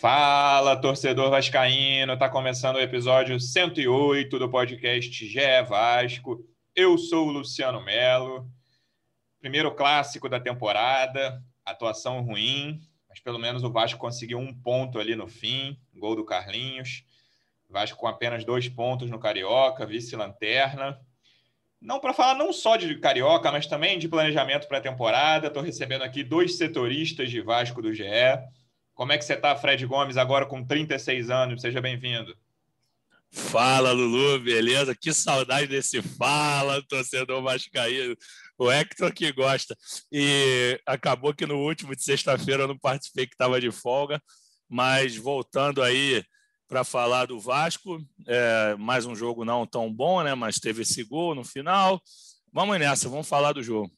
Fala, torcedor vascaíno! Tá começando o episódio 108 do podcast GE Vasco. Eu sou o Luciano Melo. Primeiro clássico da temporada, atuação ruim, mas pelo menos o Vasco conseguiu um ponto ali no fim, gol do Carlinhos. Vasco com apenas dois pontos no Carioca, vice-lanterna. Não para falar não só de Carioca, mas também de planejamento para a temporada. Estou recebendo aqui dois setoristas de Vasco do GE. Como é que você está, Fred Gomes, agora com 36 anos? Seja bem-vindo. Fala, Lulu, beleza? Que saudade desse fala, torcedor vascaíno. O Hector que gosta. E acabou que no último de sexta-feira eu não participei, que estava de folga, mas voltando aí para falar do Vasco, é, mais um jogo não tão bom, né? Mas teve esse gol no final. Vamos nessa, vamos falar do jogo.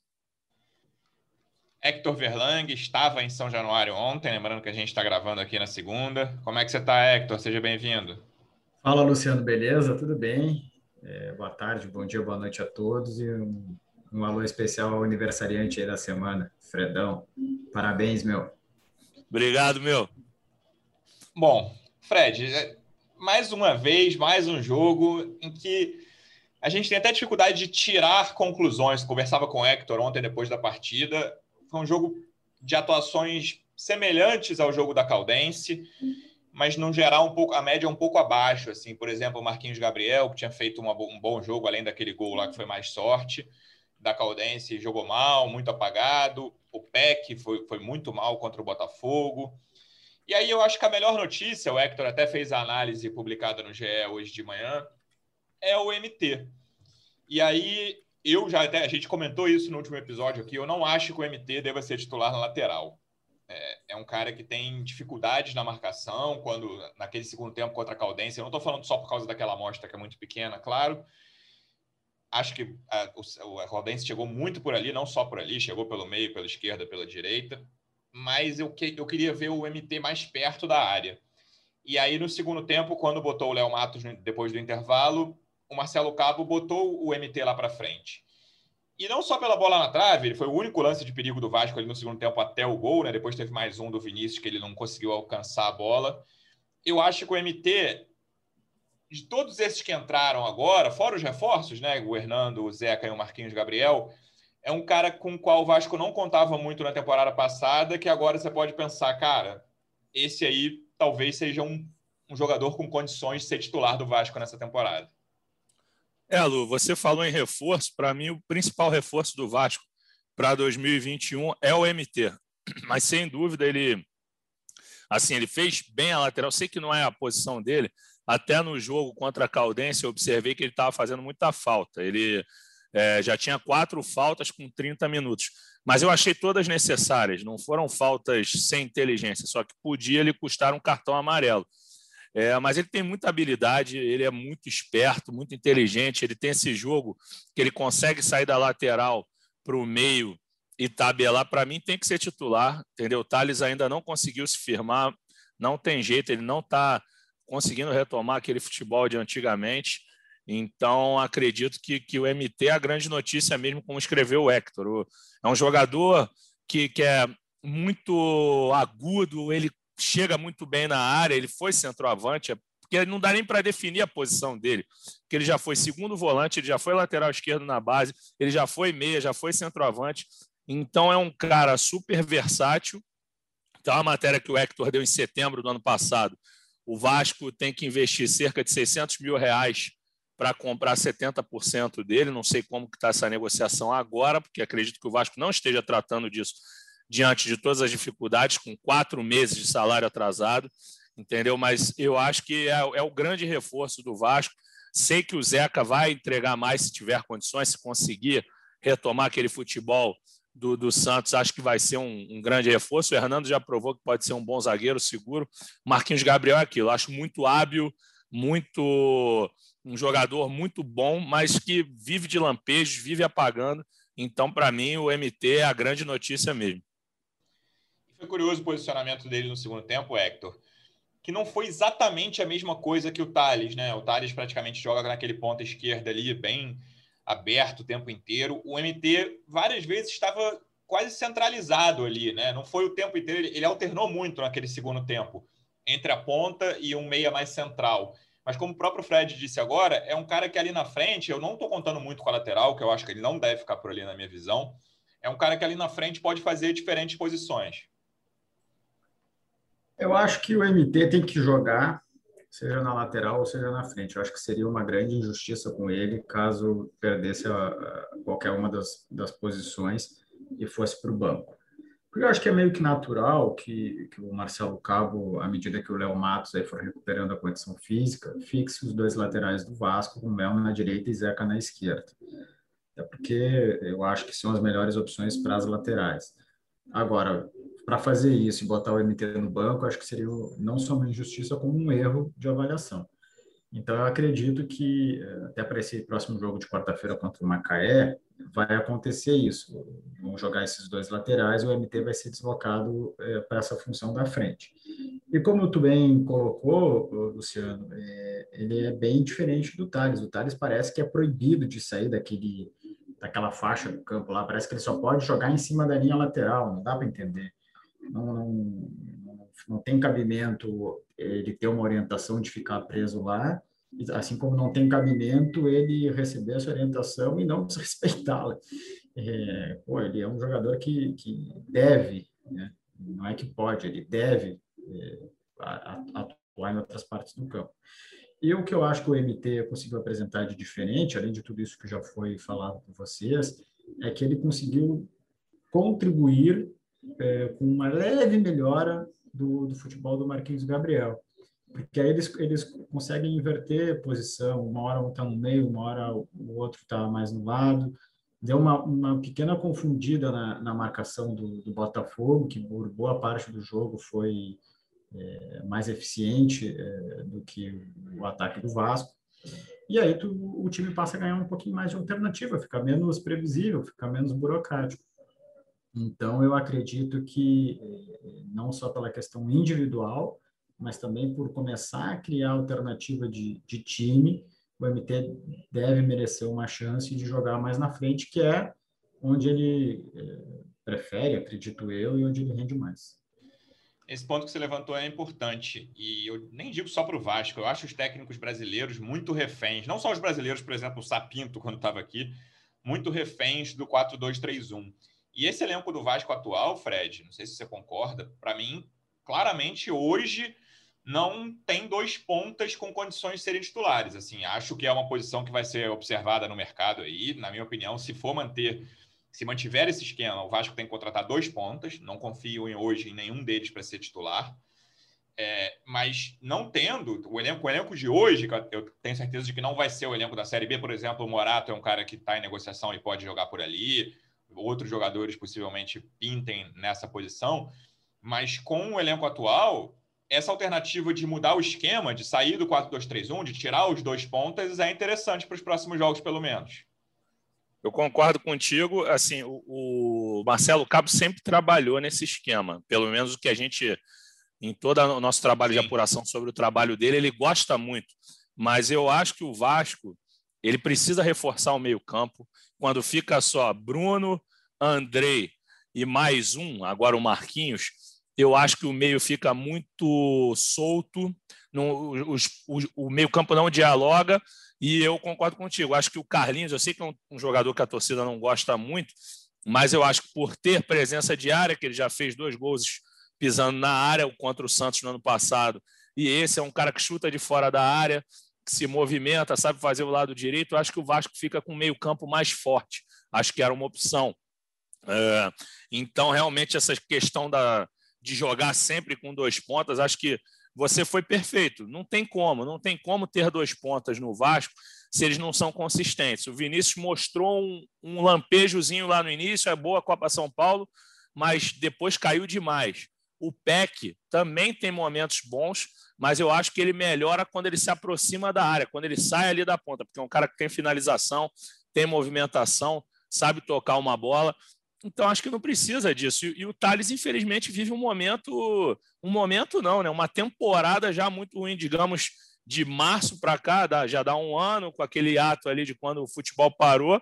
Hector Verlang estava em São Januário ontem, lembrando que a gente está gravando aqui na segunda. Como é que você está, Hector? Seja bem-vindo. Fala, Luciano, beleza? Tudo bem? É, boa tarde, bom dia, boa noite a todos e um, um alô especial ao aniversariante aí da semana, Fredão. Parabéns, meu. Obrigado, meu. Bom, Fred, é, mais uma vez, mais um jogo em que a gente tem até dificuldade de tirar conclusões. Conversava com o Hector ontem depois da partida foi um jogo de atuações semelhantes ao jogo da Caldense, mas no geral um pouco a média um pouco abaixo, assim, por exemplo, o Marquinhos Gabriel, que tinha feito uma, um bom jogo além daquele gol lá que foi mais sorte, da Caldense jogou mal, muito apagado, o Peck foi, foi muito mal contra o Botafogo. E aí eu acho que a melhor notícia, o Hector até fez a análise publicada no GE hoje de manhã, é o MT. E aí eu já até a gente comentou isso no último episódio aqui. Eu não acho que o MT deva ser titular na lateral. É, é um cara que tem dificuldades na marcação quando naquele segundo tempo contra a Caldense. Eu não estou falando só por causa daquela amostra que é muito pequena, claro. Acho que a, o, a Caldense chegou muito por ali, não só por ali, chegou pelo meio, pela esquerda, pela direita. Mas eu, que, eu queria ver o MT mais perto da área. E aí, no segundo tempo, quando botou o Léo Matos depois do intervalo, o Marcelo Cabo botou o MT lá para frente. E não só pela bola na trave, ele foi o único lance de perigo do Vasco ali no segundo tempo até o gol, né? Depois teve mais um do Vinícius que ele não conseguiu alcançar a bola. Eu acho que o MT, de todos esses que entraram agora, fora os reforços, né? O Hernando, o Zeca e o Marquinhos Gabriel, é um cara com o qual o Vasco não contava muito na temporada passada, que agora você pode pensar, cara, esse aí talvez seja um, um jogador com condições de ser titular do Vasco nessa temporada. É, Lu, você falou em reforço. Para mim, o principal reforço do Vasco para 2021 é o MT. Mas sem dúvida ele, assim, ele fez bem a lateral. Sei que não é a posição dele. Até no jogo contra a Caldense, eu observei que ele estava fazendo muita falta. Ele é, já tinha quatro faltas com 30 minutos. Mas eu achei todas necessárias. Não foram faltas sem inteligência, só que podia lhe custar um cartão amarelo. É, mas ele tem muita habilidade, ele é muito esperto, muito inteligente. Ele tem esse jogo que ele consegue sair da lateral para o meio e tabelar. Para mim, tem que ser titular, entendeu? O Thales ainda não conseguiu se firmar, não tem jeito, ele não está conseguindo retomar aquele futebol de antigamente. Então, acredito que, que o MT é a grande notícia mesmo, como escreveu o Hector. O, é um jogador que, que é muito agudo, ele chega muito bem na área, ele foi centroavante, é porque não dá nem para definir a posição dele, porque ele já foi segundo volante, ele já foi lateral esquerdo na base, ele já foi meia, já foi centroavante. Então é um cara super versátil. Então a matéria que o Hector deu em setembro do ano passado, o Vasco tem que investir cerca de 600 mil reais para comprar 70% dele. Não sei como está essa negociação agora, porque acredito que o Vasco não esteja tratando disso diante de todas as dificuldades, com quatro meses de salário atrasado, entendeu? Mas eu acho que é, é o grande reforço do Vasco. Sei que o Zeca vai entregar mais se tiver condições, se conseguir retomar aquele futebol do, do Santos, acho que vai ser um, um, grande reforço. O Hernando já provou que pode ser um bom zagueiro, seguro. Marquinhos Gabriel é aquilo, acho muito hábil, muito um jogador muito bom, mas que vive de lampejos, vive apagando. Então, para mim, o MT é a grande notícia mesmo. Foi curioso o posicionamento dele no segundo tempo, Hector, que não foi exatamente a mesma coisa que o Thales, né? O Thales praticamente joga naquele ponto esquerda ali, bem aberto o tempo inteiro. O MT várias vezes estava quase centralizado ali, né? Não foi o tempo inteiro, ele alternou muito naquele segundo tempo entre a ponta e um meia mais central. Mas como o próprio Fred disse agora, é um cara que ali na frente, eu não estou contando muito com a lateral, que eu acho que ele não deve ficar por ali na minha visão. É um cara que ali na frente pode fazer diferentes posições. Eu acho que o MT tem que jogar, seja na lateral ou seja na frente. Eu acho que seria uma grande injustiça com ele caso perdesse a, a qualquer uma das, das posições e fosse para o banco. Porque eu acho que é meio que natural que, que o Marcelo Cabo, à medida que o Léo Matos aí for recuperando a condição física, fixe os dois laterais do Vasco, com o Mel na direita e Zeca na esquerda. É porque eu acho que são as melhores opções para as laterais. Agora, para fazer isso e botar o MT no banco, acho que seria não só uma injustiça, como um erro de avaliação. Então, eu acredito que, eh, até para esse próximo jogo de quarta-feira contra o Macaé, vai acontecer isso. Vão jogar esses dois laterais, o MT vai ser deslocado é, para essa função da frente. E como tu bem colocou, Luciano, é, ele é bem diferente do Thales. O Thales parece que é proibido de sair daquele, daquela faixa do campo lá, parece que ele só pode jogar em cima da linha lateral, não dá para entender. Não, não, não tem cabimento ele ter uma orientação de ficar preso lá, assim como não tem cabimento ele receber essa orientação e não desrespeitá-la. É, pô, ele é um jogador que, que deve, né? não é que pode, ele deve é, atuar em outras partes do campo. E o que eu acho que o MT conseguiu apresentar de diferente, além de tudo isso que já foi falado por vocês, é que ele conseguiu contribuir é, com uma leve melhora do, do futebol do Marquinhos Gabriel porque aí eles, eles conseguem inverter posição, uma hora um está no meio, uma hora o outro está mais no lado. Deu uma, uma pequena confundida na, na marcação do, do, Botafogo, que por boa parte do jogo foi é, mais eficiente é, do que o ataque do Vasco. E aí tu, o time passa a ganhar um pouquinho mais de alternativa, fica menos previsível, fica menos burocrático. Então, eu acredito que, é, não só pela questão individual, mas também por começar a criar alternativa de, de time, o MT deve merecer uma chance de jogar mais na frente, que é onde ele é, prefere, acredito eu, e onde ele rende mais. Esse ponto que você levantou é importante. E eu nem digo só para o Vasco, eu acho os técnicos brasileiros muito reféns. Não só os brasileiros, por exemplo, o Sapinto, quando estava aqui, muito reféns do 4-2-3-1. E esse elenco do Vasco atual, Fred, não sei se você concorda, para mim, claramente hoje não tem dois pontas com condições de serem titulares. Assim, acho que é uma posição que vai ser observada no mercado aí. Na minha opinião, se for manter, se mantiver esse esquema, o Vasco tem que contratar dois pontas. Não confio em, hoje em nenhum deles para ser titular. É, mas não tendo o elenco, o elenco de hoje, eu tenho certeza de que não vai ser o elenco da Série B, por exemplo, o Morato é um cara que está em negociação e pode jogar por ali. Outros jogadores possivelmente pintem nessa posição. Mas com o elenco atual, essa alternativa de mudar o esquema, de sair do 4-2-3-1, de tirar os dois pontas, é interessante para os próximos jogos, pelo menos. Eu concordo contigo. Assim, o, o, Marcelo Cabo sempre trabalhou nesse esquema, pelo menos o que a gente, em todo o nosso trabalho Sim. de apuração sobre o trabalho dele, ele gosta muito. Mas eu acho que o Vasco ele precisa reforçar o meio-campo. Quando fica só Bruno, Andrei e mais um, agora o Marquinhos, eu acho que o meio fica muito solto, no, os, o, o meio-campo não dialoga, e eu concordo contigo. Acho que o Carlinhos, eu sei que é um, um, jogador que a torcida não gosta muito, mas eu acho que por ter presença de área, que ele já fez dois gols pisando na área contra o Santos no ano passado, e esse é um cara que chuta de fora da área, se movimenta, sabe fazer o lado direito. Acho que o Vasco fica com o meio-campo mais forte. Acho que era uma opção. É, então, realmente, essa questão da, de jogar sempre com dois pontas, acho que você foi perfeito. Não tem como, não tem como ter dois pontas no Vasco se eles não são consistentes. O Vinícius mostrou um, um lampejozinho lá no início, é boa Copa São Paulo, mas depois caiu demais. O PEC também tem momentos bons, mas eu acho que ele melhora quando ele se aproxima da área, quando ele sai ali da ponta, porque é um cara que tem finalização, tem movimentação, sabe tocar uma bola. Então acho que não precisa disso. E, o Thales, infelizmente, vive um momento, um momento não, né? Uma temporada já muito ruim, digamos, de março para cá, já dá um ano, com aquele ato ali de quando o futebol parou.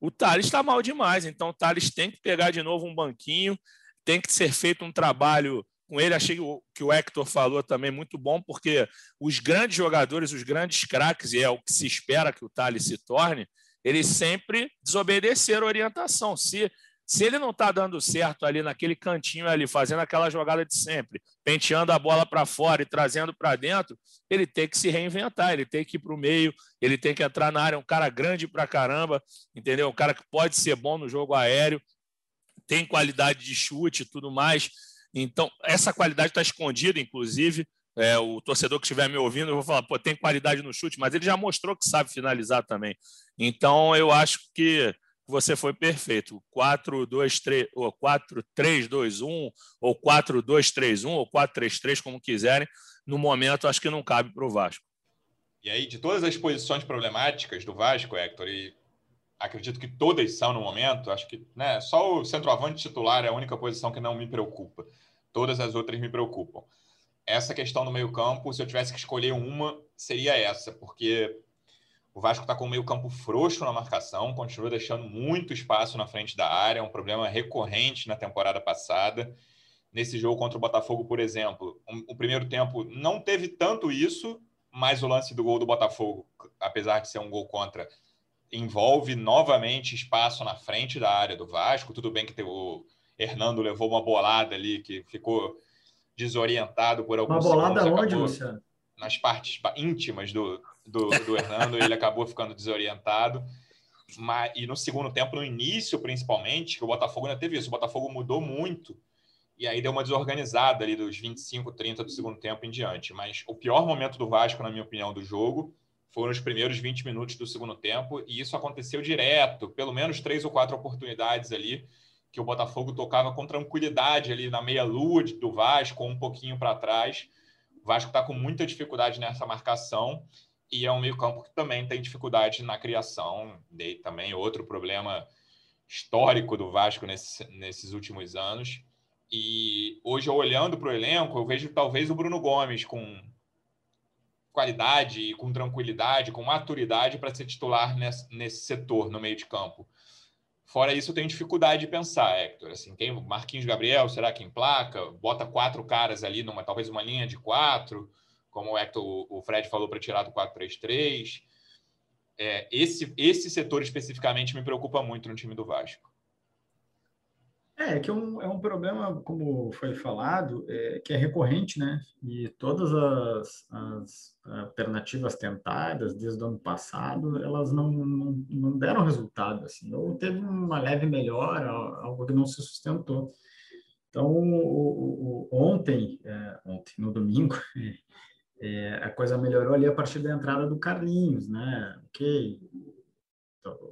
O Thales está mal demais, então o Thales tem que pegar de novo um banquinho, tem que ser feito um trabalho com ele. Achei que o Hector falou também muito bom, porque os grandes jogadores, os grandes craques, e é o que se espera que o Thales se torne, eles sempre desobedeceram a orientação. Se se ele não está dando certo ali naquele cantinho ali, fazendo aquela jogada de sempre, penteando a bola para fora e trazendo para dentro, ele tem que se reinventar, ele tem que ir para o meio, ele tem que entrar na área. Um cara grande para caramba, entendeu? Um cara que pode ser bom no jogo aéreo, tem qualidade de chute e tudo mais. Então, essa qualidade está escondida, inclusive. É, o torcedor que estiver me ouvindo, eu vou falar, pô, tem qualidade no chute, mas ele já mostrou que sabe finalizar também. Então, eu acho que você foi perfeito. 4, 2, 3, ou 4, 3, 2, 1, ou 4, 2, 3, 1, ou 4, 3, 3, como quiserem. No momento, acho que não cabe para o Vasco. E aí, de todas as posições problemáticas do Vasco, Hector, e acredito que todas são no momento, acho que né, só o centroavante titular é a única posição que não me preocupa. Todas as outras me preocupam. Essa questão do meio-campo, se eu tivesse que escolher uma, seria essa, porque o Vasco está com o meio campo frouxo na marcação, continua deixando muito espaço na frente da área, é um problema recorrente na temporada passada. Nesse jogo contra o Botafogo, por exemplo, o primeiro tempo não teve tanto isso, mas o lance do gol do Botafogo, apesar de ser um gol contra, envolve novamente espaço na frente da área do Vasco. Tudo bem que o Hernando levou uma bolada ali que ficou desorientado por alguns Uma bolada onde, Luciano? Nas partes íntimas do, do, do Hernando, ele acabou ficando desorientado. Mas, e no segundo tempo, no início principalmente, que o Botafogo ainda teve isso, o Botafogo mudou muito e aí deu uma desorganizada ali dos 25, 30 do segundo tempo em diante. Mas o pior momento do Vasco, na minha opinião, do jogo foram os primeiros 20 minutos do segundo tempo e isso aconteceu direto, pelo menos três ou quatro oportunidades ali que o Botafogo tocava com tranquilidade ali na meia-lua do Vasco, um pouquinho para trás. O Vasco está com muita dificuldade nessa marcação e é um meio-campo que também tem dificuldade na criação, e também outro problema histórico do Vasco nesse, nesses últimos anos. E hoje, olhando para o elenco, eu vejo talvez o Bruno Gomes com qualidade, com tranquilidade, com maturidade para ser titular nesse, nesse setor no meio de campo. Fora isso, eu tenho dificuldade de pensar, Hector. Assim, quem Marquinhos Gabriel, será que em placa? Bota quatro caras ali numa talvez uma linha de quatro como o Hector, o Fred falou, para tirar do 4-3-3. É, esse, esse setor especificamente me preocupa muito no time do Vasco. É, que é um, é um problema, como foi falado, é, que é recorrente, né? E todas as, as, alternativas tentadas desde o ano passado, elas não, não, não, deram resultado, assim. Ou teve uma leve melhora, algo que não se sustentou. Então, o, o, ontem, é, ontem, no domingo, é, a coisa melhorou ali a partir da entrada do Carlinhos, né? Ok,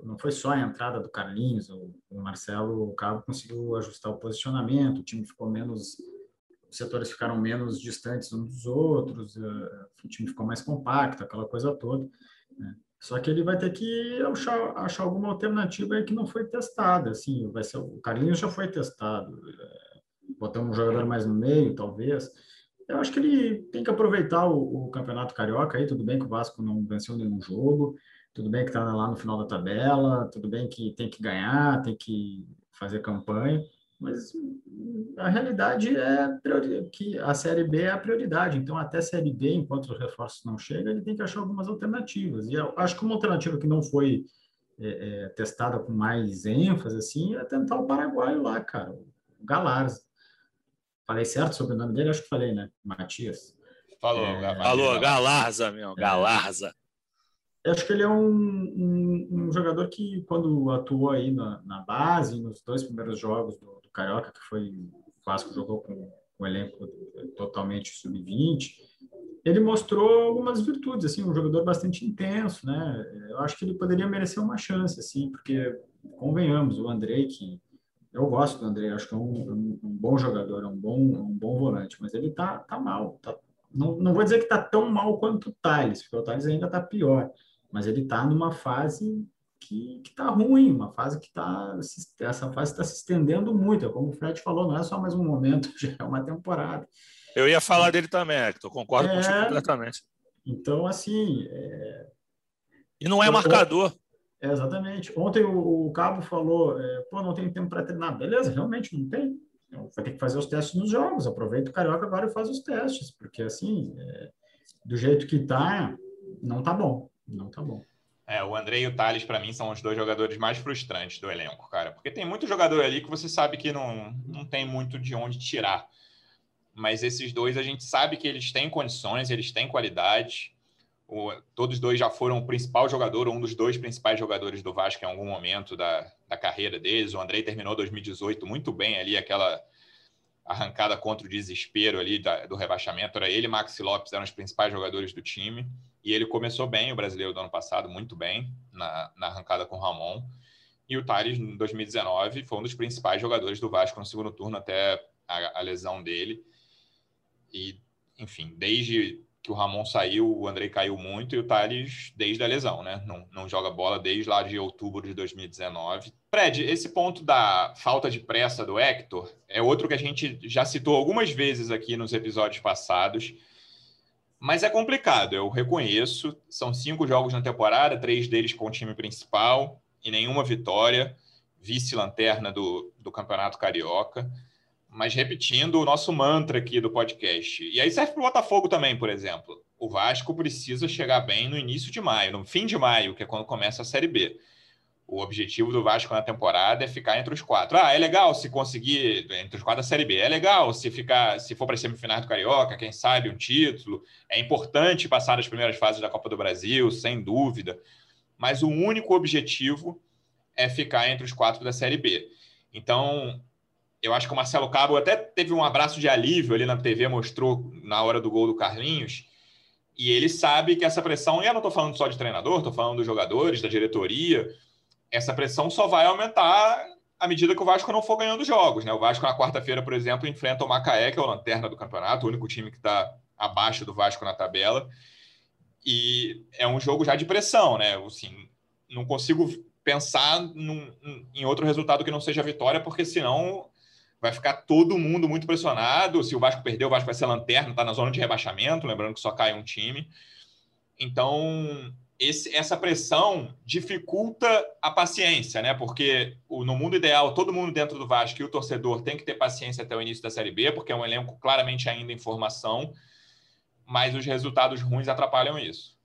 não foi só a entrada do Carlinhos, o, Marcelo o Cabo conseguiu ajustar o posicionamento, o time ficou menos, os setores ficaram menos distantes uns dos outros, uh, o time ficou mais compacto, aquela coisa toda. Né? Só que ele vai ter que achar, achar alguma alternativa que não foi testada. Assim, vai ser, o Carlinhos já foi testado, uh, botamos um jogador mais no meio, talvez eu acho que ele tem que aproveitar o, o, Campeonato Carioca aí, tudo bem que o Vasco não venceu nenhum jogo, tudo bem que está lá no final da tabela, tudo bem que tem que ganhar, tem que fazer campanha, mas a realidade é que a Série B é a prioridade, então até a Série B, enquanto os reforços não chegam, ele tem que achar algumas alternativas, e eu acho que uma alternativa que não foi é, é, testada com mais ênfase, assim, é tentar o paraguaio lá, cara, o Galarza Falei certo sobre o nome dele? Acho que falei, né? Matias. Falou, é, Falou, Galarza, meu, é. Galarza. Eu acho que ele é um, um, um, jogador que, quando atuou aí na, na base, nos dois primeiros jogos do, do Carioca, que foi o Vasco jogou com, o elenco totalmente sub-20, ele mostrou algumas virtudes, assim, um jogador bastante intenso, né? Eu acho que ele poderia merecer uma chance, assim, porque, convenhamos, o Andrei, que eu gosto do André, acho que é um, um, um, bom jogador, é um bom, um bom volante, mas ele tá, tá mal, tá não, não vou dizer que está tão mal quanto o Thales, porque o Thales ainda está pior, mas ele está numa fase que está ruim, uma fase que está. Essa fase está se estendendo muito. É como o Fred falou, não é só mais um momento, já é uma temporada. Eu ia falar dele também, Hector, concordo é, contigo completamente. Então, assim. É... E não é marcador. É, exatamente. Ontem o, o Cabo falou: é, pô, não tem tempo para treinar. Beleza, realmente não tem. Então, vai ter que fazer os testes nos jogos. Aproveita o Carioca agora e faz os testes, porque assim, é, do jeito que tá, não tá bom. Não tá bom. É, o André e o Thales, para mim, são os dois jogadores mais frustrantes do elenco, cara. Porque tem muito jogador ali que você sabe que não, não tem muito de onde tirar. Mas esses dois, a gente sabe que eles têm condições, eles têm qualidade. O, todos dois já foram o principal jogador, um dos dois principais jogadores do Vasco em algum momento da, da carreira deles. O André terminou 2018 muito bem ali, aquela arrancada contra o desespero ali da, do rebaixamento. Era ele e Maxi Lopes eram os principais jogadores do time. E ele começou bem, o brasileiro do ano passado, muito bem, na, na arrancada com o Ramon. E o Thales, em 2019, foi um dos principais jogadores do Vasco no segundo turno até a, a lesão dele. E, enfim, desde que o Ramon saiu, o Andrei caiu muito e o Thales desde a lesão, né? Não, não joga bola desde lá de outubro de 2019. Fred, esse ponto da falta de pressa do Hector é outro que a gente já citou algumas vezes aqui nos episódios passados. Mas é complicado, eu reconheço. São cinco jogos na temporada, três deles com o time principal e nenhuma vitória, vice-lanterna do, do Campeonato Carioca. Mas repetindo o nosso mantra aqui do podcast. E aí serve para o Botafogo também, por exemplo. O Vasco precisa chegar bem no início de maio, no fim de maio, que é quando começa a Série B. O objetivo do Vasco na temporada é ficar entre os quatro. Ah, é legal se conseguir entre os quatro da Série B. É legal se ficar, se for para semifinais do Carioca, quem sabe um título. É importante passar as primeiras fases da Copa do Brasil, sem dúvida. Mas o único objetivo é ficar entre os quatro da Série B. Então, eu acho que o Marcelo Cabo até teve um abraço de alívio ali na TV, mostrou na hora do gol do Carlinhos. E ele sabe que essa pressão, e eu não estou falando só de treinador, estou falando dos jogadores, da diretoria essa pressão só vai aumentar à medida que o Vasco não for ganhando jogos. Né? O Vasco, na quarta-feira, por exemplo, enfrenta o Macaé, que é o lanterna do campeonato, o único time que está abaixo do Vasco na tabela. E é um jogo já de pressão, né? Assim, não consigo pensar num, em outro resultado que não seja vitória, porque senão vai ficar todo mundo muito pressionado. Se o Vasco perder, o Vasco vai ser lanterna, está na zona de rebaixamento, lembrando que só cai um time. Então, esse, essa pressão dificulta a paciência, né? Porque o, no mundo ideal, todo mundo dentro do Vasco e o torcedor tem que ter paciência até o início da Série B, porque é um elenco claramente ainda em formação, mas os resultados ruins atrapalham isso.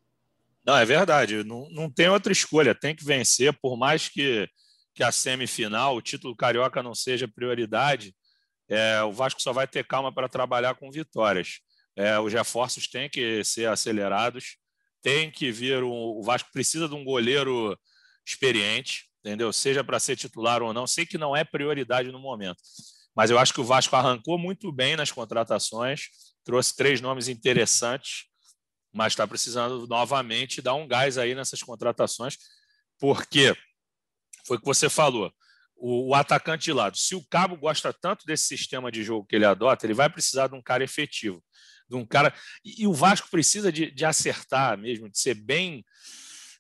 Não, é verdade. Não, não tem outra escolha. Tem que vencer, por mais que, que a semifinal, o título carioca não seja prioridade, é, o Vasco só vai ter calma para trabalhar com vitórias. É, os reforços têm que ser acelerados tem que vir um, o Vasco precisa de um goleiro experiente, entendeu? Seja para ser titular ou não, sei que não é prioridade no momento, mas eu acho que o Vasco arrancou muito bem nas contratações, trouxe três nomes interessantes, mas está precisando novamente dar um gás aí nessas contratações, porque foi o que você falou. O, o, atacante de lado. Se o Cabo gosta tanto desse sistema de jogo que ele adota, ele vai precisar de um cara efetivo de um cara. E, e o Vasco precisa de, de acertar mesmo, de ser bem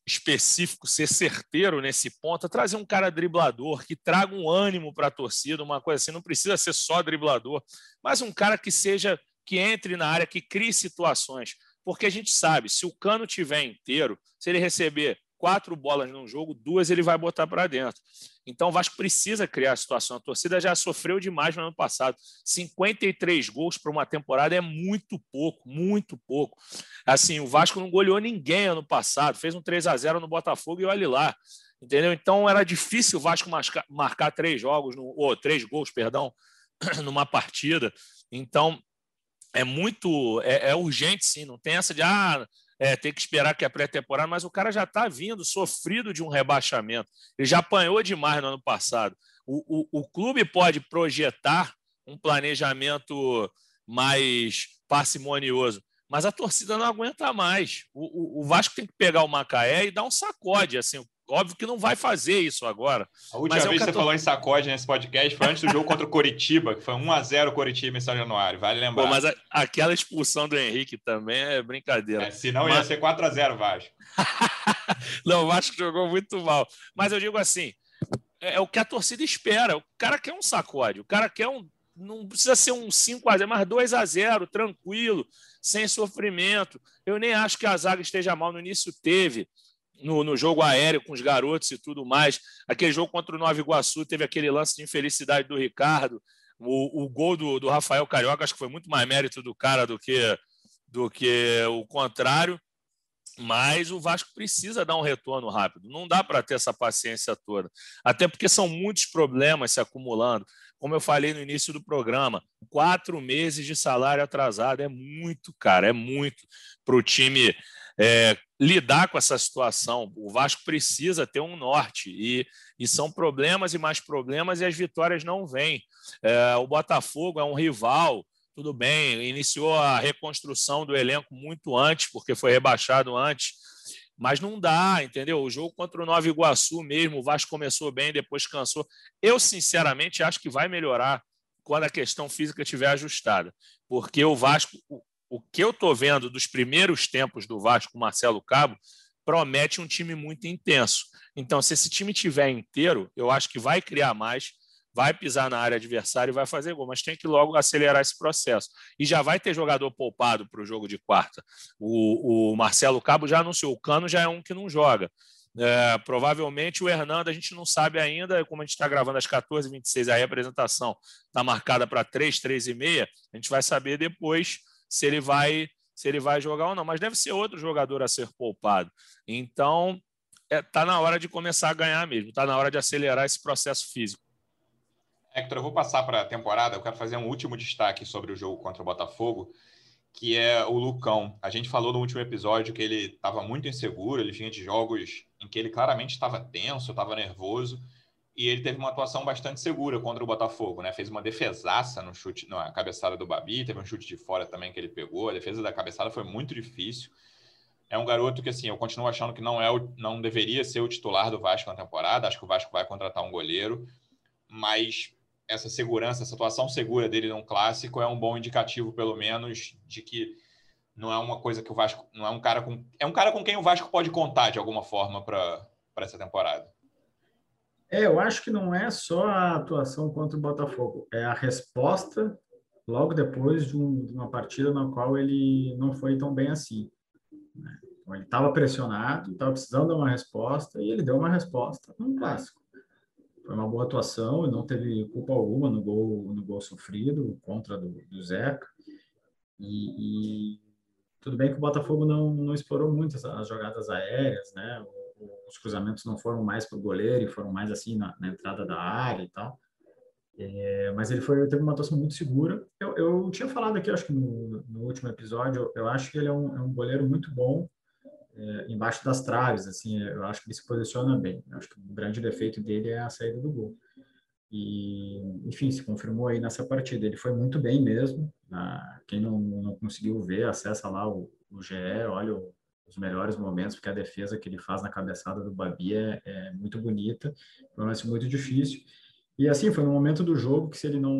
específico, ser certeiro nesse ponto, trazer um cara driblador que traga um ânimo para a torcida, uma coisa assim, não precisa ser só driblador, mas um cara que seja que entre na área, que crie situações, porque a gente sabe, se o Cano tiver inteiro, se ele receber quatro bolas num jogo, duas ele vai botar para dentro. Então o Vasco precisa criar a situação. A torcida já sofreu demais no ano passado. 53 gols para uma temporada é muito pouco, muito pouco. Assim, o Vasco não goleou ninguém ano passado, fez um 3 a 0 no Botafogo e olhe lá. Entendeu? Então era difícil o Vasco marcar, três jogos, no, ou três gols, perdão, numa partida. Então é muito, é, é urgente sim, não tem essa de ah, é, tem que esperar que é pré-temporada, mas o cara já está vindo sofrido de um rebaixamento. Ele já apanhou demais no ano passado. O, o, o clube pode projetar um planejamento mais parcimonioso, mas a torcida não aguenta mais. O, o, o, Vasco tem que pegar o Macaé e dar um sacode. Assim, Óbvio que não vai fazer isso agora. A última vez que você falou em sacode nesse podcast foi antes do jogo contra o Coritiba, que foi 1x0 Coritiba em São Januário, vale lembrar. Pô, mas a, aquela expulsão do Henrique também é brincadeira. É, senão mas... ia ser 4x0 Vasco. não, o Vasco jogou muito mal. Mas eu digo assim, é, é, o que a torcida espera. O cara quer um sacode, o cara quer um. Não precisa ser um 5x0, mas 2x0, tranquilo, sem sofrimento. Eu nem acho que a zaga esteja mal. No início teve no, no, jogo aéreo com os garotos e tudo mais. Aquele jogo contra o Nova Iguaçu teve aquele lance de infelicidade do Ricardo. O, o gol do, do Rafael Carioca acho que foi muito mais mérito do cara do que, do que o contrário. Mas o Vasco precisa dar um retorno rápido. Não dá para ter essa paciência toda. Até porque são muitos problemas se acumulando. Como eu falei no início do programa, quatro meses de salário atrasado é muito, cara, é muito para o time é, lidar com essa situação. O Vasco precisa ter um norte e, e são problemas e mais problemas e as vitórias não vêm. É, o Botafogo é um rival, tudo bem, iniciou a reconstrução do elenco muito antes, porque foi rebaixado antes, mas não dá, entendeu? O jogo contra o Nova Iguaçu mesmo, o Vasco começou bem, depois cansou. Eu, sinceramente, acho que vai melhorar quando a questão física estiver ajustada, porque o Vasco, que eu estou vendo dos primeiros tempos do Vasco Marcelo Cabo promete um time muito intenso. Então, se esse time tiver inteiro, eu acho que vai criar mais, vai pisar na área adversária e vai fazer gol, mas tem que logo acelerar esse processo. E já vai ter jogador poupado para o jogo de quarta. O, o, Marcelo Cabo já anunciou, o Cano já é um que não joga. É, provavelmente o Hernando, a gente não sabe ainda, como a gente está gravando às 14h26, a representação está marcada para 3, 3 e meia, a gente vai saber depois se ele vai se ele vai jogar ou não, mas deve ser outro jogador a ser poupado. Então, está é, na hora de começar a ganhar mesmo, está na hora de acelerar esse processo físico. Hector, eu vou passar para a temporada, eu quero fazer um último destaque sobre o jogo contra o Botafogo, que é o Lucão. A gente falou no último episódio que ele estava muito inseguro, ele vinha de jogos em que ele claramente estava tenso, estava nervoso, e ele teve uma atuação bastante segura contra o Botafogo, né? Fez uma defesaça no chute, na cabeçada do Babi, teve um chute de fora também que ele pegou. A defesa da cabeçada foi muito difícil. É um garoto que, assim, eu continuo achando que não é, o, não deveria ser o titular do Vasco na temporada. Acho que o Vasco vai contratar um goleiro, mas essa segurança, essa atuação segura dele num clássico é um bom indicativo, pelo menos, de que não é uma coisa que o Vasco, não é um cara com, é um cara com quem o Vasco pode contar de alguma forma para essa temporada. É, eu acho que não é só a atuação contra o Botafogo, é a resposta logo depois de, um, de uma partida na qual ele não foi tão bem assim. Né? Então, ele estava pressionado, estava precisando de uma resposta e ele deu uma resposta no clássico. Foi uma boa atuação, não teve culpa alguma no gol, no gol sofrido contra do, do Zeca. E, e, tudo bem que o Botafogo não, não explorou muito as, as jogadas aéreas, né? Os cruzamentos não foram mais para o goleiro e foram mais assim na, na entrada da área e tal. É, mas ele foi teve uma atuação muito segura. Eu, eu tinha falado aqui, acho que no, no último episódio, eu, acho que ele é um, é um goleiro muito bom é, embaixo das traves. Assim, eu acho que ele se posiciona bem. Eu acho que o grande defeito dele é a saída do gol. E, enfim, se confirmou aí nessa partida. Ele foi muito bem mesmo. Quem não, não conseguiu ver, acessa lá o, o GE, olha o, os melhores momentos, porque a defesa que ele faz na cabeçada do Babi é, é muito bonita, um lance muito difícil. E assim, foi no momento do jogo que se ele não,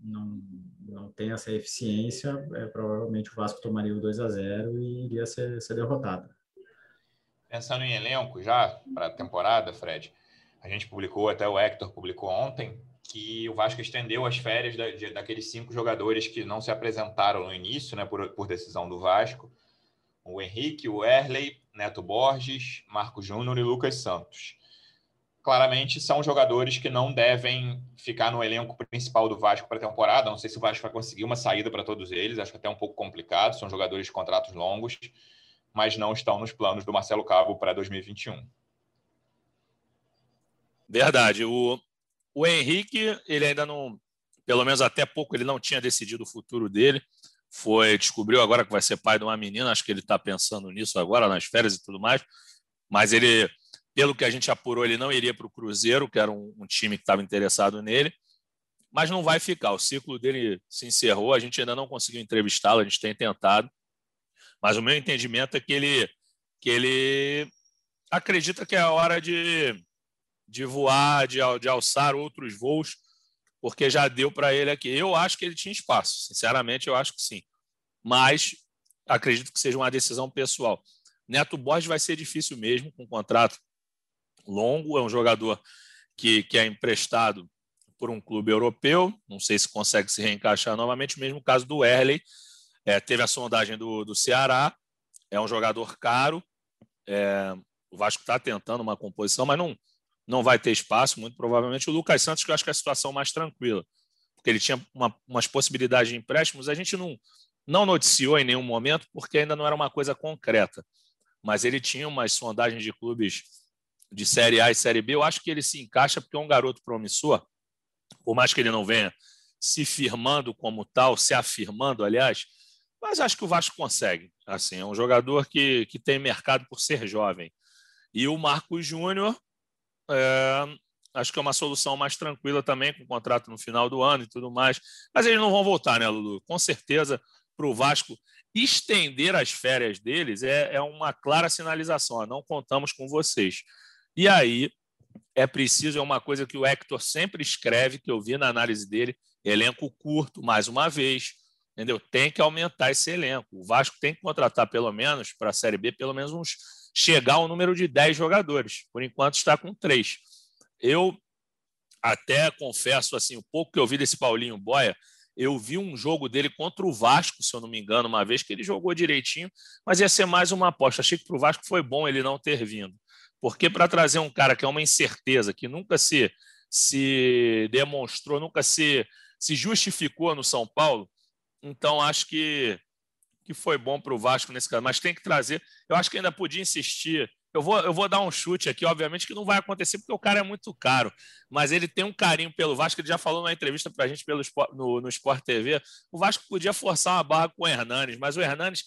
não, não tem essa eficiência, é, provavelmente o Vasco tomaria o 2 a 0 e iria ser, ser derrotado. Pensando em elenco já para a temporada, Fred, a gente publicou, até o Hector publicou ontem, que o Vasco estendeu as férias da, de, daqueles cinco jogadores que não se apresentaram no início, né, por, por decisão do Vasco o Henrique, o Erley, Neto Borges, Marco Júnior e Lucas Santos. Claramente são jogadores que não devem ficar no elenco principal do Vasco para a temporada. Não sei se o Vasco vai conseguir uma saída para todos eles, acho até um pouco complicado. São jogadores de contratos longos, mas não estão nos planos do Marcelo Cabo para 2021. Verdade. O, o Henrique, ele ainda não, pelo menos até pouco, ele não tinha decidido o futuro dele foi descobriu agora que vai ser pai de uma menina, acho que ele está pensando nisso agora, nas férias e tudo mais, mas ele, pelo que a gente apurou, ele não iria para o Cruzeiro, que era um, um time que estava interessado nele, mas não vai ficar, o ciclo dele se encerrou, a gente ainda não conseguiu entrevistá-lo, a gente tem tentado, mas o meu entendimento é que ele, que ele acredita que é a hora de, de voar, de, de alçar outros voos, porque já deu para ele aqui. Eu acho que ele tinha espaço, sinceramente, eu acho que sim. Mas acredito que seja uma decisão pessoal. Neto Borges vai ser difícil mesmo, com um contrato longo, é um jogador que, que é emprestado por um clube europeu, não sei se consegue se reencaixar novamente, o mesmo caso do Erley, é, teve a sondagem do, do Ceará, é um jogador caro, é, o Vasco está tentando uma composição, mas não, não vai ter espaço, muito provavelmente. O Lucas Santos, que eu acho que é a situação mais tranquila, porque ele tinha uma, umas possibilidades de empréstimos, a gente não, não noticiou em nenhum momento, porque ainda não era uma coisa concreta, mas ele tinha umas sondagens de clubes de Série A e Série B. Eu acho que ele se encaixa porque é um garoto promissor, por mais que ele não venha se firmando como tal, se afirmando, aliás, mas acho que o Vasco consegue. Assim, é um jogador que, que tem mercado por ser jovem. E o Marcos Júnior, é, acho que é uma solução mais tranquila também, com o contrato no final do ano e tudo mais. Mas eles não vão voltar, né, Lulu? Com certeza, para o Vasco estender as férias deles é, é uma clara sinalização. Ó, não contamos com vocês. E aí é preciso, é uma coisa que o Hector sempre escreve, que eu vi na análise dele, elenco curto, mais uma vez, entendeu? Tem que aumentar esse elenco. O Vasco tem que contratar pelo menos para a Série B, pelo menos uns chegar ao número de 10 jogadores. Por enquanto está com três. Eu até confesso assim, o pouco que eu vi desse Paulinho Boia, eu vi um jogo dele contra o Vasco, se eu não me engano, uma vez que ele jogou direitinho, mas ia ser mais uma aposta. Achei que para o Vasco foi bom ele não ter vindo. Porque para trazer um cara que é uma incerteza, que nunca se, se demonstrou, nunca se, se justificou no São Paulo, então acho que, que foi bom para o Vasco nesse caso. Mas tem que trazer. Eu acho que ainda podia insistir eu vou, eu vou dar um chute aqui, obviamente que não vai acontecer porque o cara é muito caro, mas ele tem um carinho pelo Vasco. Ele já falou na entrevista para a gente pelo, no, no Sport TV. O Vasco podia forçar uma barra com o Hernanes, mas o Hernanes.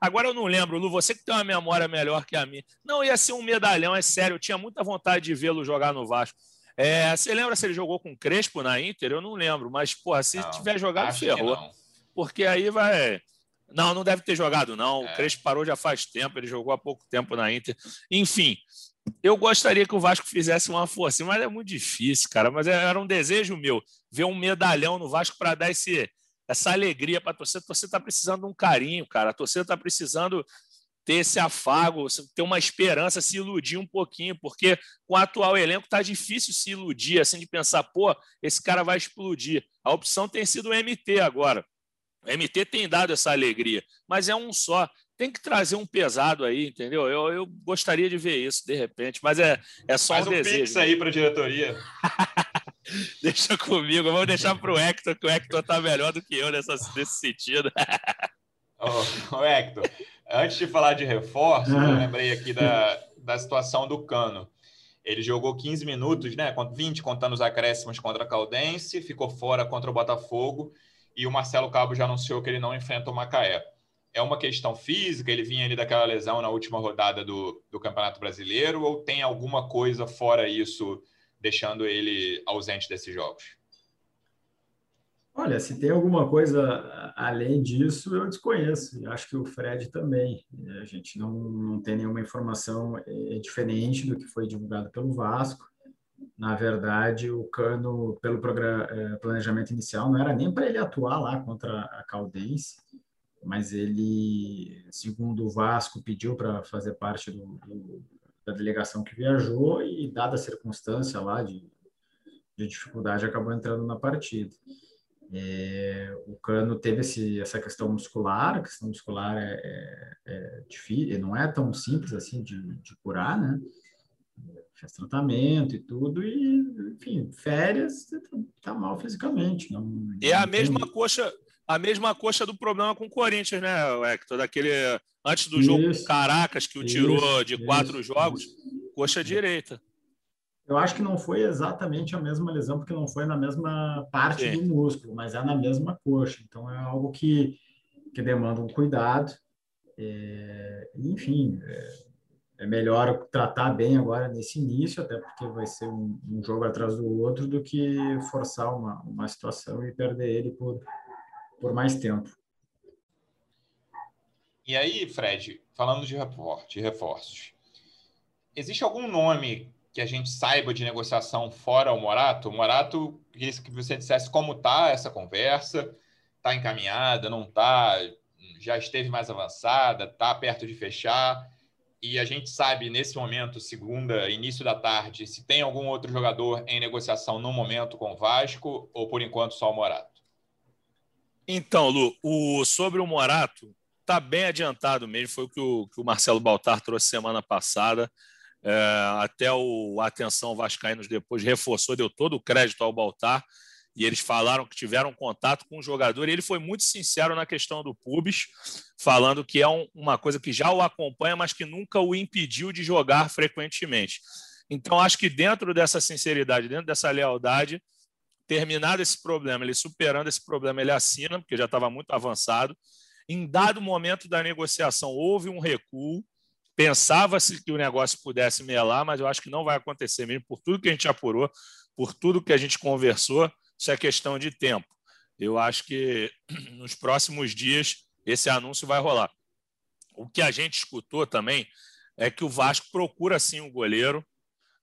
Agora eu não lembro, Lu, você que tem uma memória melhor que a minha. Não ia ser um medalhão, é sério. Eu tinha muita vontade de vê-lo jogar no Vasco. É, você lembra se ele jogou com Crespo na Inter? Eu não lembro, mas, porra, se não, tiver jogado, ferrou. Porque aí vai. Não, não deve ter jogado, não. É. O Crespo parou já faz tempo, ele jogou há pouco tempo na Inter. Enfim, eu gostaria que o Vasco fizesse uma força, mas é muito difícil, cara. Mas é, era um desejo meu ver um medalhão no Vasco para dar esse, essa alegria para a torcida. A torcida está precisando de um carinho, cara. A torcida está precisando ter esse afago, ter uma esperança, se iludir um pouquinho, porque com o atual elenco tá difícil se iludir, assim, de pensar, pô, esse cara vai explodir. A opção tem sido o MT agora. O MT tem dado essa alegria, mas é um só. Tem que trazer um pesado aí, entendeu? Eu, eu gostaria de ver isso de repente, mas é, é só Faz um, um desejo. Faz aí para a diretoria. Deixa comigo, vamos deixar para o Hector, que o Hector está melhor do que eu nessa, nesse sentido. ô, ô, Hector, antes de falar de reforço, eu lembrei aqui da, da situação do Cano. Ele jogou 15 minutos, né? 20 contando os acréscimos contra a Caldense, ficou fora contra o Botafogo e o Marcelo Cabo já anunciou que ele não enfrenta o Macaé. É uma questão física? Ele vinha ali daquela lesão na última rodada do, do Campeonato Brasileiro ou tem alguma coisa fora isso deixando ele ausente desses jogos? Olha, se tem alguma coisa além disso, eu desconheço. Acho que o Fred também. A gente não, não tem nenhuma informação é, diferente do que foi divulgado pelo Vasco na verdade, o Cano, pelo eh, planejamento inicial, não era nem para ele atuar lá contra a Caldense, mas ele, segundo o Vasco, pediu para fazer parte do, do, da delegação que viajou e, dada a circunstância lá de, de dificuldade, acabou entrando na partida. É, o Cano teve esse, essa questão muscular, a questão muscular é, é, é difícil, não é tão simples assim de, de curar, né? Faz tratamento e tudo, e, enfim, férias, tá mal fisicamente. Não, é a mesma tem... coxa, a mesma coxa do problema com o Corinthians, né, Hector? Daquele, antes do isso, jogo Caracas, que o tirou isso, de quatro isso, jogos, coxa direita. Eu acho que não foi exatamente a mesma lesão, porque não foi na mesma parte Sim. do músculo, mas é na mesma coxa. Então é algo que, que demanda um cuidado. É, enfim, é, é melhor tratar bem agora nesse início, até porque vai ser um, um, jogo atrás do outro, do que forçar uma, uma situação e perder ele por, por mais tempo. E aí, Fred, falando de, de reforços, existe algum nome que a gente saiba de negociação fora o Morato? O Morato, que você dissesse como está essa conversa, está encaminhada, não está, já esteve mais avançada, está perto de fechar. E a gente sabe, nesse momento, segunda, início da tarde, se tem algum outro jogador em negociação no momento com o Vasco, ou por enquanto só o Morato? Então, Lu, o, sobre o Morato, está bem adiantado mesmo. Foi o que, o que o Marcelo Baltar trouxe semana passada. É, até o Atenção Vascaínos depois reforçou, deu todo o crédito ao Baltar e eles falaram que tiveram contato com o jogador, e ele foi muito sincero na questão do Pubis, falando que é um, uma coisa que já o acompanha, mas que nunca o impediu de jogar frequentemente. Então, acho que dentro dessa sinceridade, dentro dessa lealdade, terminado esse problema, ele superando esse problema, ele assina, porque já estava muito avançado. Em dado momento da negociação, houve um recuo, pensava-se que o negócio pudesse melar, mas eu acho que não vai acontecer mesmo, por tudo que a gente apurou, por tudo que a gente conversou isso é questão de tempo. Eu acho que nos próximos dias esse anúncio vai rolar. O que a gente escutou também é que o Vasco procura sim um goleiro,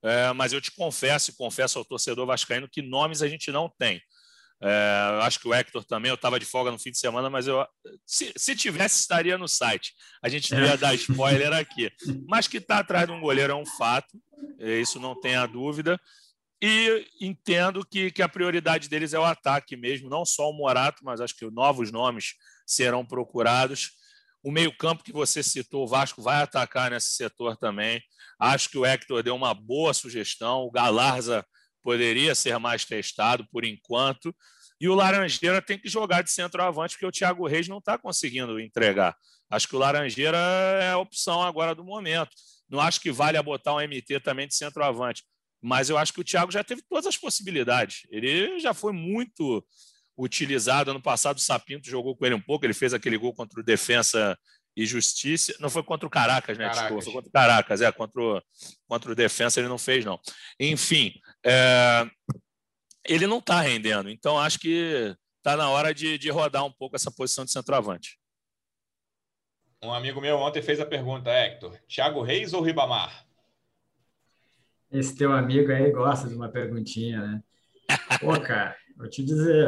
é, mas eu te confesso e confesso ao torcedor vascaíno que nomes a gente não tem. É, acho que o Hector também, eu estava de folga no fim de semana, mas eu se, se tivesse, estaria no site. A gente não ia dar spoiler aqui. Mas que está atrás de um goleiro é um fato, isso não tem a dúvida. E entendo que, que a prioridade deles é o ataque mesmo, não só o Morato, mas acho que novos nomes serão procurados. O meio-campo que você citou, o Vasco vai atacar nesse setor também. Acho que o Hector deu uma boa sugestão. O Galarza poderia ser mais testado por enquanto. E o Laranjeira tem que jogar de centroavante, porque o Thiago Reis não está conseguindo entregar. Acho que o Laranjeira é a opção agora do momento. Não acho que vale a botar um MT também de centroavante. Mas eu acho que o Thiago já teve todas as possibilidades. Ele já foi muito utilizado. Ano passado, o Sapinto jogou com ele um pouco. Ele fez aquele gol contra o Defensa e Justiça. Não foi contra o Caracas, né? Caracas. Desculpa, foi contra o Caracas. É, contra o, contra o Defensa ele não fez, não. Enfim, é... ele não está rendendo. Então, acho que está na hora de, de rodar um pouco essa posição de centroavante. Um amigo meu ontem fez a pergunta, Hector: Thiago Reis ou Ribamar? Esse teu amigo aí gosta de uma perguntinha, né? Pô, cara, vou te dizer,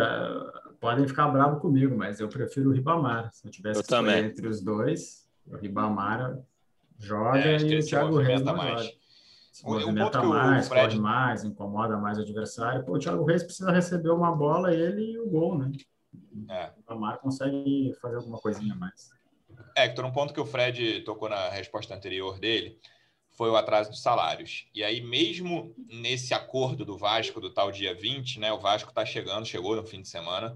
podem ficar bravos comigo, mas eu prefiro o Ribamar. Se eu tivesse eu que escolher entre os dois, o Ribamar joga é, e o Thiago Reis não mais. joga. Se movimenta mais, Fred... corre mais, incomoda mais o adversário. Pô, o Thiago Reis precisa receber uma bola, ele e o gol, né? É. O Ribamar consegue fazer alguma coisinha mais. Hector, um ponto que o Fred tocou na resposta anterior dele foi o atraso dos salários. E aí, mesmo nesse acordo do Vasco do tal dia 20, né, o Vasco está chegando, chegou no fim de semana,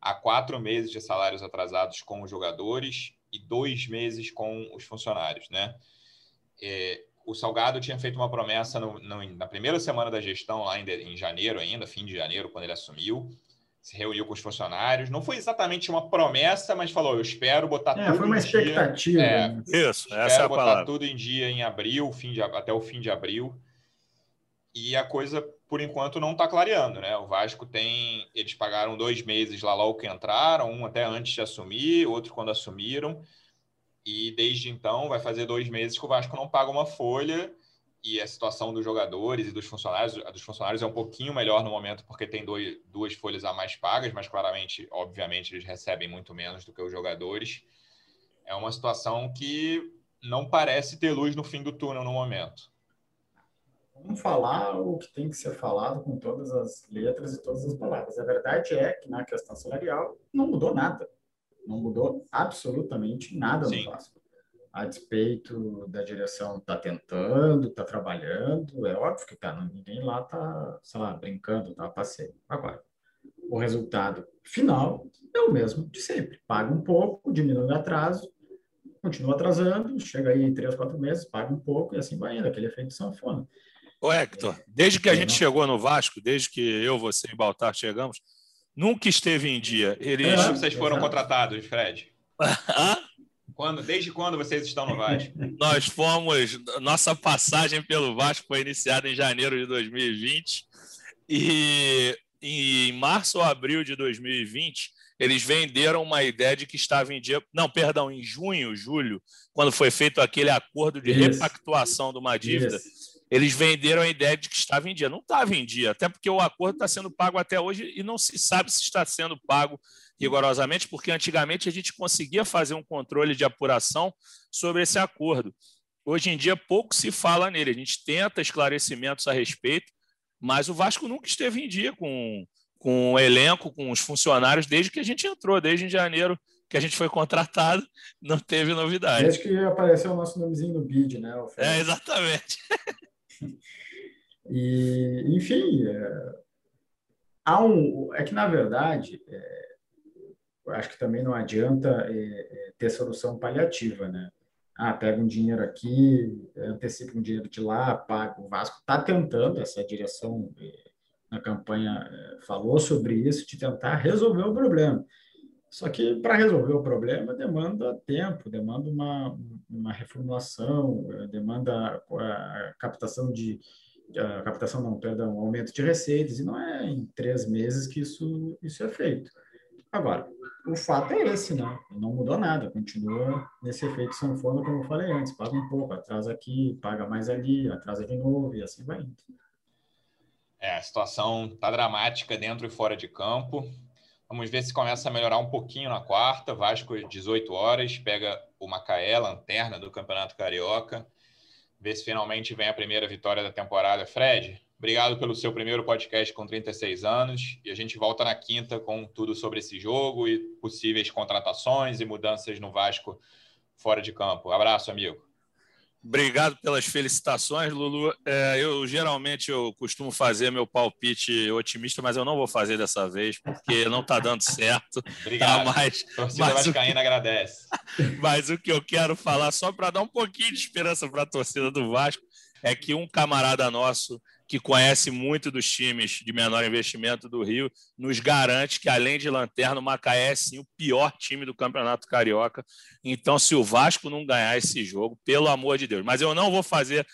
há quatro meses de salários atrasados com os jogadores e dois meses com os funcionários. Né? É, o Salgado tinha feito uma promessa no, no, na primeira semana da gestão, lá em, em janeiro ainda, fim de janeiro, quando ele assumiu, se reuniu com os funcionários. Não foi exatamente uma promessa, mas falou: eu espero botar é, tudo. Foi uma expectativa. Dia, é, né? Isso, essa é a botar palavra. tudo em dia em abril, fim de, até o fim de abril. E a coisa, por enquanto, não está clareando, né? O Vasco tem. Eles pagaram dois meses lá logo que entraram, um até antes de assumir, outro quando assumiram. E desde então vai fazer dois meses que o Vasco não paga uma folha e a situação dos jogadores e dos funcionários, a dos funcionários é um pouquinho melhor no momento porque tem dois, duas folhas a mais pagas, mas claramente, obviamente, eles recebem muito menos do que os jogadores. É uma situação que não parece ter luz no fim do túnel no momento. Vamos falar o que tem que ser falado com todas as letras e todas as palavras. A verdade é que na questão salarial não mudou nada. Não mudou absolutamente nada Sim. no Vasco a despeito da direção tá tentando, tá trabalhando, é óbvio que tá, ninguém lá tá, sei lá, brincando, tá passeio. Agora, o resultado final é o mesmo de sempre. Paga um pouco, diminui o atraso, continua atrasando, chega aí três, quatro meses, paga um pouco e assim vai indo, aquele efeito sanfona. Ô Hector, desde que a gente chegou no Vasco, desde que eu, você e Baltar chegamos, nunca esteve em dia. Eles... É, vocês foram exato. contratados, Fred? Hã? Quando, desde quando vocês estão no Vasco? Nós fomos. Nossa passagem pelo Vasco foi iniciada em janeiro de 2020 e em março ou abril de 2020 eles venderam uma ideia de que estava em dia. Não, perdão, em junho, julho, quando foi feito aquele acordo de Isso. repactuação de uma dívida. Isso. Eles venderam a ideia de que estava em dia. Não estava em dia, até porque o acordo está sendo pago até hoje e não se sabe se está sendo pago rigorosamente, porque antigamente a gente conseguia fazer um controle de apuração sobre esse acordo. Hoje em dia pouco se fala nele, a gente tenta esclarecimentos a respeito, mas o Vasco nunca esteve em dia com, com o elenco, com os funcionários, desde que a gente entrou, desde janeiro que a gente foi contratado, não teve novidade. Desde que apareceu o nosso nomezinho no bid, né? É, exatamente. e, enfim, é, há um, é que, na verdade, é, acho que também não adianta é, é, ter solução paliativa, né? ah, pega um dinheiro aqui, antecipa um dinheiro de lá, paga. O Vasco está tentando, essa direção eh, na campanha eh, falou sobre isso, de tentar resolver o problema. Só que para resolver o problema demanda tempo, demanda uma, uma reformulação, demanda a captação de. A captação não, perdão, um aumento de receitas, e não é em três meses que isso, isso é feito. Agora, o fato é esse, né? Não mudou nada, continua nesse efeito sanfona, como eu falei antes, paga um pouco, atrasa aqui, paga mais ali, atrasa de novo, e assim vai indo. É, a situação está dramática dentro e fora de campo. Vamos ver se começa a melhorar um pouquinho na quarta. Vasco, 18 horas, pega o Macaé, lanterna do Campeonato Carioca. Ver se finalmente vem a primeira vitória da temporada. Fred, Obrigado pelo seu primeiro podcast com 36 anos. E a gente volta na quinta com tudo sobre esse jogo e possíveis contratações e mudanças no Vasco fora de campo. Abraço, amigo. Obrigado pelas felicitações, Lulu. É, eu geralmente eu costumo fazer meu palpite otimista, mas eu não vou fazer dessa vez, porque não está dando certo. Obrigado. Tá, mas, torcida mas vascaína agradece. Mas o que eu quero falar, só para dar um pouquinho de esperança para a torcida do Vasco, é que um camarada nosso que conhece muito dos times de menor investimento do Rio, nos garante que, além de Lanterna, o Macaé é sim o pior time do Campeonato Carioca. Então, se o Vasco não ganhar esse jogo, pelo amor de Deus. Mas eu não vou fazer,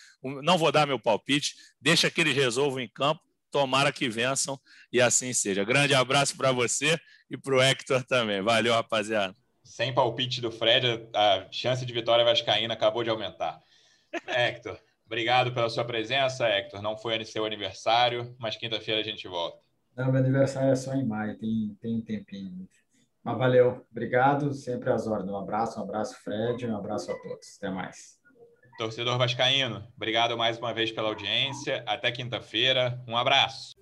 não vou dar meu palpite, deixa que eles resolvam em campo, tomara que vençam e assim seja. Grande abraço para você e para o Hector também. Valeu, rapaziada. Sem palpite do Fred, a chance de vitória vascaína acabou de aumentar. Hector. Obrigado pela sua presença, Hector. Não foi seu aniversário, mas quinta-feira a gente volta. Não, meu aniversário é só em maio, tem, tem um tempinho. Mas valeu, obrigado, sempre às ordens. Um abraço, um abraço, Fred, um abraço a todos. Até mais. Torcedor Vascaíno, obrigado mais uma vez pela audiência. Até quinta-feira. Um abraço.